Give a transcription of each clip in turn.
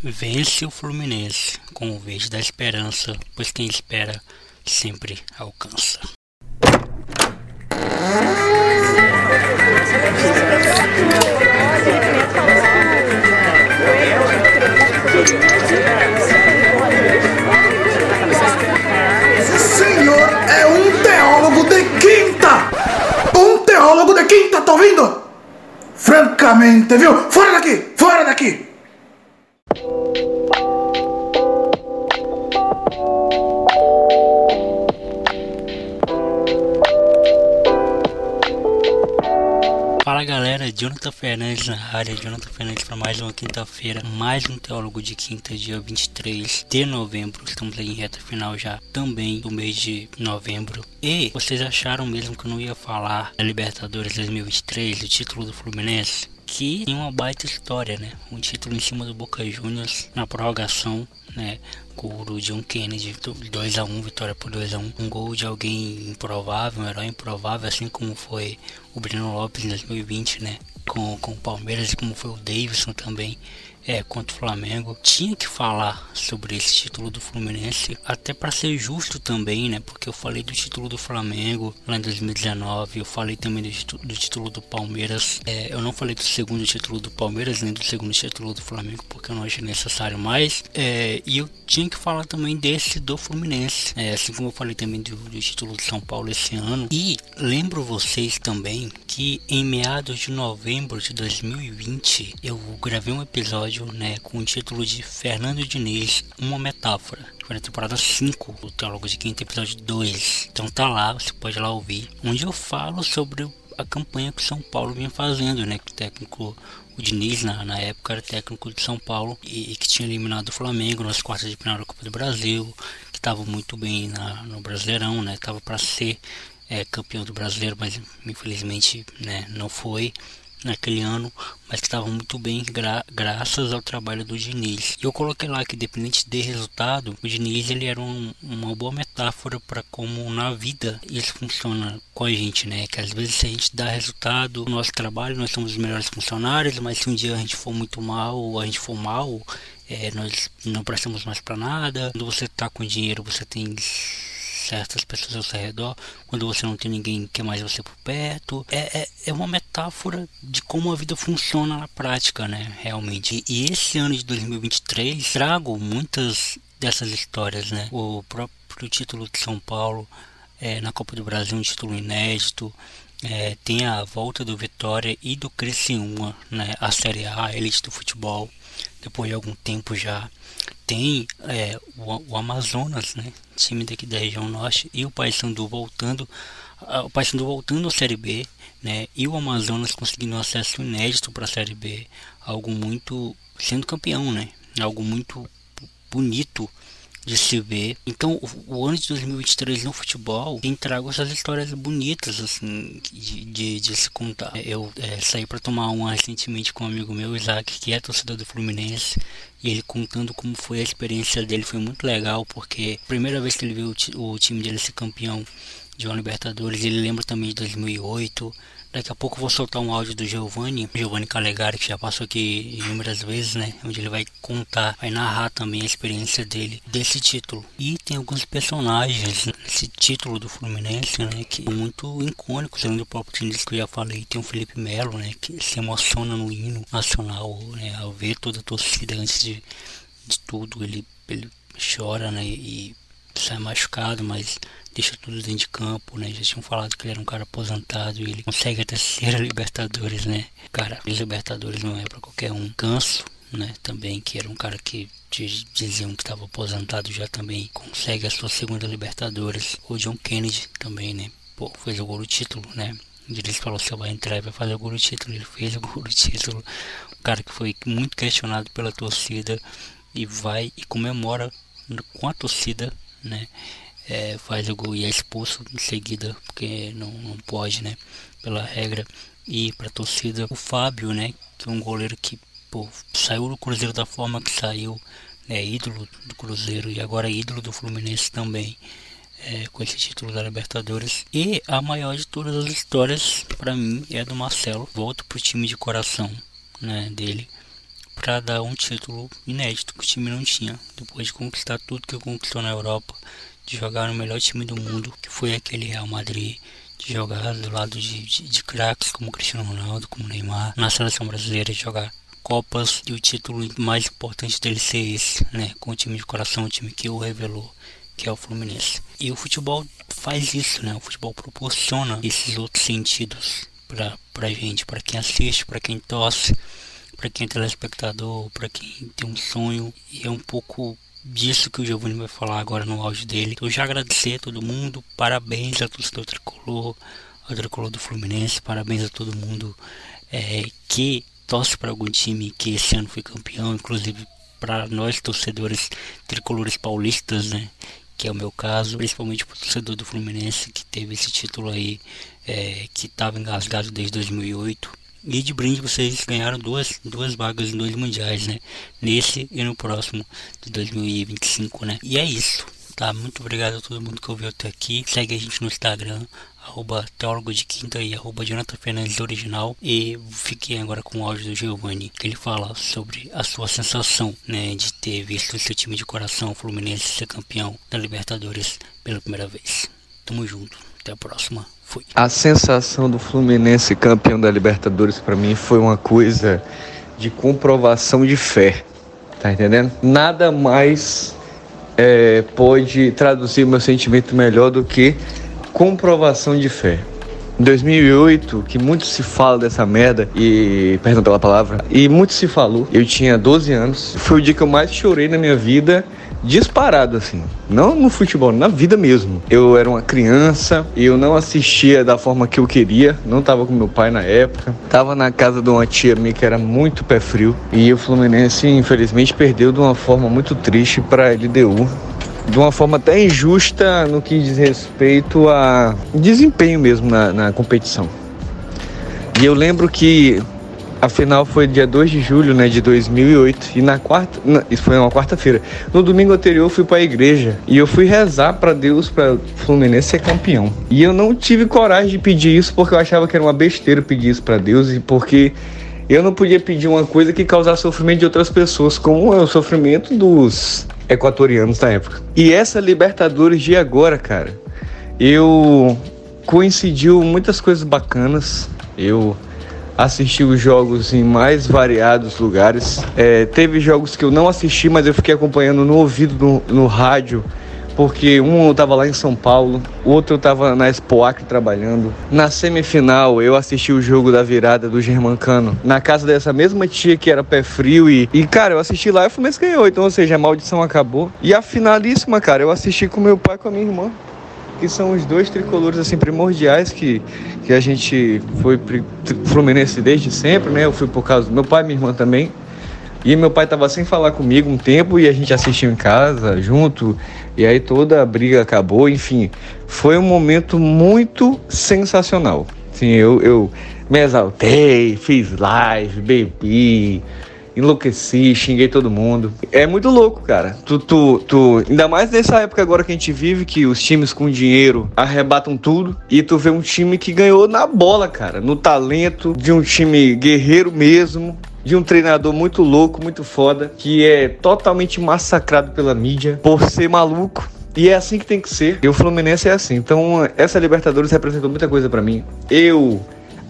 Vence o Fluminense com o verde da esperança, pois quem espera sempre alcança. Esse senhor é um teólogo de quinta! Um teólogo de quinta, tá ouvindo? Francamente, viu? Fora daqui! Fora daqui! Fala galera, Jonathan Fernandes na área, Jonathan Fernandes para mais uma quinta-feira, mais um Teólogo de Quinta, dia 23 de novembro. Estamos aí em reta final já também do mês de novembro. E vocês acharam mesmo que eu não ia falar da Libertadores 2023, do título do Fluminense? Que tem uma baita história, né? Um título em cima do Boca Juniors na prorrogação, né? Gol do John Kennedy, 2 a 1 vitória por 2 a 1 Um gol de alguém improvável, um herói improvável, assim como foi o Breno Lopes em 2020, né? Com, com o Palmeiras e como foi o Davidson também é, contra o Flamengo. Tinha que falar sobre esse título do Fluminense, até para ser justo também, né? Porque eu falei do título do Flamengo lá em 2019, eu falei também do, do título do Palmeiras. É, eu não falei do segundo título do Palmeiras, nem do segundo título do Flamengo, porque eu não achei necessário mais. É, e eu tinha que falar também desse do Fluminense, é, assim como eu falei também do, do título de São Paulo esse ano. E lembro vocês também que em meados de novembro de 2020 eu gravei um episódio né, com o título de Fernando Diniz, uma metáfora. Foi na temporada 5 do Teólogo de Quinta, episódio 2. Então tá lá, você pode lá ouvir. Onde eu falo sobre a campanha que São Paulo vinha fazendo, né? Que o técnico, o Diniz, na, na época, era técnico de São Paulo e, e que tinha eliminado o Flamengo nas quartas de final da Copa do Brasil, que estava muito bem na, no Brasileirão, né? Tava para ser é, campeão do Brasileiro, mas infelizmente né, não foi naquele ano, mas que estavam muito bem gra graças ao trabalho do Diniz. E eu coloquei lá que independente de resultado, o Diniz ele era um, uma boa metáfora para como na vida isso funciona com a gente, né? Que às vezes se a gente dá resultado no nosso trabalho, nós somos os melhores funcionários, mas se um dia a gente for muito mal ou a gente for mal, é, nós não prestamos mais para nada. Quando você está com dinheiro, você tem certas pessoas ao seu redor, quando você não tem ninguém que mais você por perto. É, é, é, uma metáfora de como a vida funciona na prática, né? Realmente. E, e esse ano de 2023 trago muitas dessas histórias, né? O próprio título de São Paulo é, na Copa do Brasil, um título inédito. É, tem a volta do Vitória e do Criciúma, né? A Série A, a elite do futebol, depois de algum tempo já tem é, o, o, Amazonas, né, time daqui da região norte, e o Paysandu voltando, o Paysandu voltando à Série B, né, e o Amazonas conseguindo acesso inédito para a Série B, algo muito sendo campeão, né, algo muito bonito de se ver. Então, o, ano de 2023 no futebol tem trago essas histórias bonitas, assim, de, de, de se contar. Eu é, saí para tomar uma recentemente com um amigo meu, Isaac, que é torcedor do Fluminense, e ele contando como foi a experiência dele foi muito legal, porque primeira vez que ele viu o, o time dele ser campeão de uma Libertadores, ele lembra também de 2008 Daqui a pouco vou soltar um áudio do Giovanni, Giovanni Calegari, que já passou aqui inúmeras vezes, né? Onde ele vai contar, vai narrar também a experiência dele desse título. E tem alguns personagens nesse título do Fluminense, né? Que são muito icônicos, além do próprio time que eu já falei. Tem o Felipe Melo, né? Que se emociona no hino nacional, né? Ao ver toda a torcida antes de, de tudo. Ele, ele chora, né? E sai machucado, mas deixa tudo dentro de campo, né? Já tinham falado que ele era um cara aposentado e ele consegue a terceira Libertadores, né? Cara, Libertadores não é para qualquer um. Ganso, né? Também, que era um cara que diziam que estava aposentado já também, consegue a sua segunda Libertadores. O John Kennedy também, né? Pô, fez o gol do título, né? Ele falou: você vai entrar e vai fazer o gol do título. Ele fez o gol do título. Um cara que foi muito questionado pela torcida e vai e comemora com a torcida, né? É, faz o gol e é expulso em seguida, porque não, não pode, né? Pela regra. E para torcida, o Fábio, né? Que é um goleiro que pô, saiu do Cruzeiro da forma que saiu, né? Ídolo do Cruzeiro e agora ídolo do Fluminense também. É, com esse título da Libertadores. E a maior de todas as histórias, para mim, é do Marcelo. Volto pro time de coração né, dele para dar um título inédito que o time não tinha, depois de conquistar tudo que conquistou na Europa, de jogar no melhor time do mundo, que foi aquele Real Madrid, de jogar do lado de, de, de craques como Cristiano Ronaldo, como Neymar, na seleção brasileira, de jogar Copas e o título mais importante dele ser esse, né? Com o time de coração, o time que o revelou, que é o Fluminense. E o futebol faz isso, né? O futebol proporciona esses outros sentidos pra, pra gente, para quem assiste, para quem torce, para quem é telespectador, para quem tem um sonho. E é um pouco disso que o Giovanni vai falar agora no áudio dele. Então, já agradecer a todo mundo, parabéns a torcedor tricolor, ao tricolor do Fluminense, parabéns a todo mundo é, que torce para algum time que esse ano foi campeão, inclusive para nós torcedores tricolores paulistas, né? Que é o meu caso, principalmente para o torcedor do Fluminense que teve esse título aí, é, que estava engasgado desde 2008. E de brinde vocês ganharam duas, duas vagas em dois mundiais, né? Nesse e no próximo de 2025, né? E é isso. Tá? Muito obrigado a todo mundo que ouviu até aqui. Segue a gente no Instagram, arroba teólogo de quinta e arroba Jonathan Fernandes original. E fiquem agora com o áudio do Giovanni, que ele fala sobre a sua sensação, né? De ter visto seu time de coração, Fluminense, ser campeão da Libertadores pela primeira vez. Tamo junto. Até a próxima. Fui. A sensação do Fluminense campeão da Libertadores para mim foi uma coisa de comprovação de fé. Tá entendendo? Nada mais é, pode traduzir meu sentimento melhor do que comprovação de fé. Em 2008, que muito se fala dessa merda, e. Perdão pela palavra. E muito se falou. Eu tinha 12 anos. Foi o dia que eu mais chorei na minha vida disparado assim, não no futebol, na vida mesmo. Eu era uma criança e eu não assistia da forma que eu queria, não tava com meu pai na época, tava na casa de uma tia minha que era muito pé frio e o Fluminense infelizmente perdeu de uma forma muito triste para a LDU. De uma forma até injusta no que diz respeito a desempenho mesmo na, na competição. E eu lembro que a final foi dia 2 de julho, né, de 2008. E na quarta, não, isso foi uma quarta-feira. No domingo anterior eu fui para a igreja e eu fui rezar para Deus para Fluminense ser campeão. E eu não tive coragem de pedir isso porque eu achava que era uma besteira pedir isso para Deus e porque eu não podia pedir uma coisa que causasse sofrimento de outras pessoas, como é o sofrimento dos equatorianos da época. E essa Libertadores de agora, cara, eu coincidiu muitas coisas bacanas. Eu assisti os jogos em mais variados lugares. É, teve jogos que eu não assisti, mas eu fiquei acompanhando no ouvido, no, no rádio, porque um eu estava lá em São Paulo, o outro eu estava na Expoac trabalhando. Na semifinal, eu assisti o jogo da virada do Germancano, na casa dessa mesma tia que era pé frio. E, e cara, eu assisti lá e o Fluminense ganhou, então, ou seja, a maldição acabou. E a finalíssima, cara, eu assisti com meu pai e com a minha irmã que são os dois tricolores assim primordiais que, que a gente foi fluminense desde sempre, né? Eu fui por causa do meu pai e minha irmã também. E meu pai estava sem falar comigo um tempo e a gente assistiu em casa junto. E aí toda a briga acabou, enfim. Foi um momento muito sensacional. Sim, eu, eu me exaltei, fiz live, bebi, enlouqueci, xinguei todo mundo. É muito louco, cara. Tu, tu, tu, ainda mais nessa época agora que a gente vive, que os times com dinheiro arrebatam tudo, e tu vê um time que ganhou na bola, cara, no talento de um time guerreiro mesmo, de um treinador muito louco, muito foda, que é totalmente massacrado pela mídia por ser maluco. E é assim que tem que ser. E o Fluminense é assim. Então, essa Libertadores representou muita coisa para mim. Eu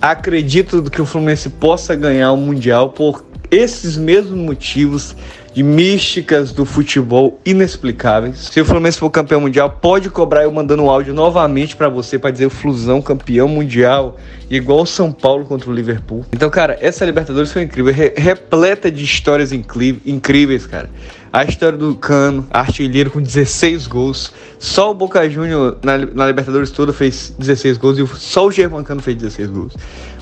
acredito que o Fluminense possa ganhar o Mundial por esses mesmos motivos de místicas do futebol inexplicáveis. Se o Fluminense for campeão mundial, pode cobrar eu mandando um áudio novamente para você para dizer o Flusão campeão mundial, igual São Paulo contra o Liverpool. Então, cara, essa Libertadores foi incrível, re repleta de histórias incríveis, cara. A história do Cano, artilheiro com 16 gols. Só o Boca Júnior na, na, Libertadores toda fez 16 gols e só o Germancano fez 16 gols.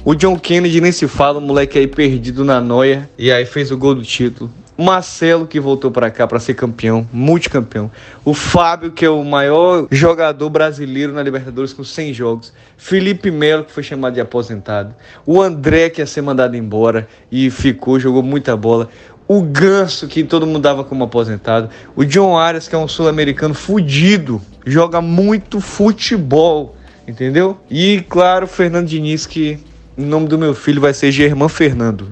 O John Kennedy nem se fala, o moleque aí perdido na noia e aí fez o gol do título. Marcelo, que voltou para cá para ser campeão, multicampeão. O Fábio, que é o maior jogador brasileiro na Libertadores com 100 jogos. Felipe Melo, que foi chamado de aposentado. O André, que ia ser mandado embora e ficou, jogou muita bola. O Ganso, que todo mundo dava como aposentado. O John Arias, que é um sul-americano fudido, joga muito futebol, entendeu? E, claro, o Fernando Diniz, que o nome do meu filho vai ser Germán Fernando.